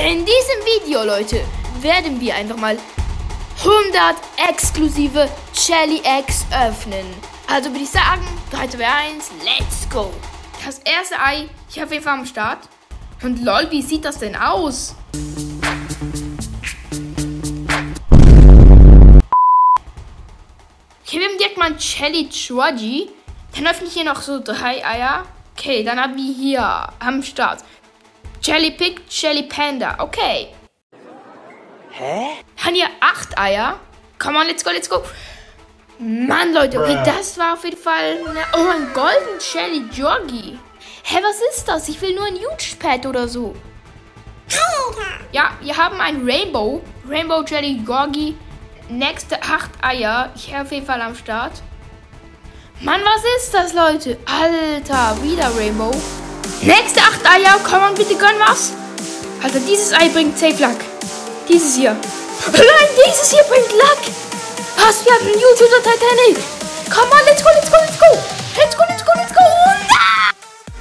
In diesem Video, Leute, werden wir einfach mal 100 exklusive Shelly Eggs öffnen. Also würde ich sagen, 3, 2, 1, let's go. Das erste Ei, ich habe jeden Fall am Start. Und lol, wie sieht das denn aus? Okay, wir haben direkt mal ein Shelly Trudgy. Dann öffne ich hier noch so drei Eier. Okay, dann haben wir hier am Start Jelly Pig, Jelly Panda. Okay. Hä? Haben hier acht Eier. Come on, let's go, let's go. Mann, Leute, okay, das war auf jeden Fall. Eine, oh, ein Golden Shelly Joggy. Hä, was ist das? Ich will nur ein Huge Pad oder so. Ja, wir haben ein Rainbow. Rainbow Jelly Gorgi. Nächste acht Eier. Ich habe auf jeden Fall am Start. Mann, was ist das, Leute? Alter, wieder Rainbow. Nächste acht Eier. Komm on, bitte gönn was. Alter, dieses Ei bringt Safe Luck. Dieses hier. Nein, dieses hier bringt Luck. Was? Wir haben einen YouTube der Titanic. Komm on, let's go, let's go, let's go. Let's go, let's go, let's go.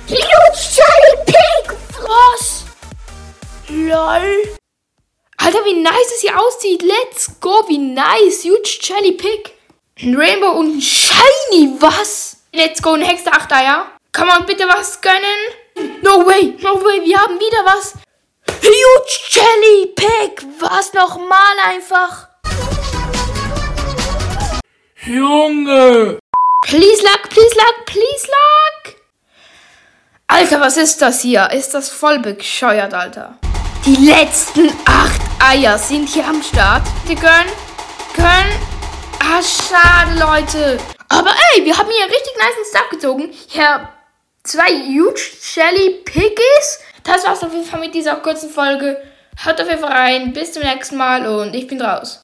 Huge Jelly Pig. Was? LOL. Alter, wie nice es hier aussieht. Let's go, wie nice. Huge Jelly Pig. Ein Rainbow und ein Shiny. Was? Let's go, nächste acht Eier. Kann man bitte was gönnen? No way, no way, wir haben wieder was. Huge Jelly Pig. Was nochmal einfach? Junge! Please luck, please luck, please luck. Alter, was ist das hier? Ist das voll bescheuert, Alter? Die letzten acht Eier sind hier am Start. Die können, können. Ah, schade, Leute. Aber ey, wir haben hier richtig nice Stuff gezogen. Habe zwei Huge Shelly Piggies. Das war's auf jeden Fall mit dieser kurzen Folge. Haut auf jeden Fall rein. Bis zum nächsten Mal und ich bin raus.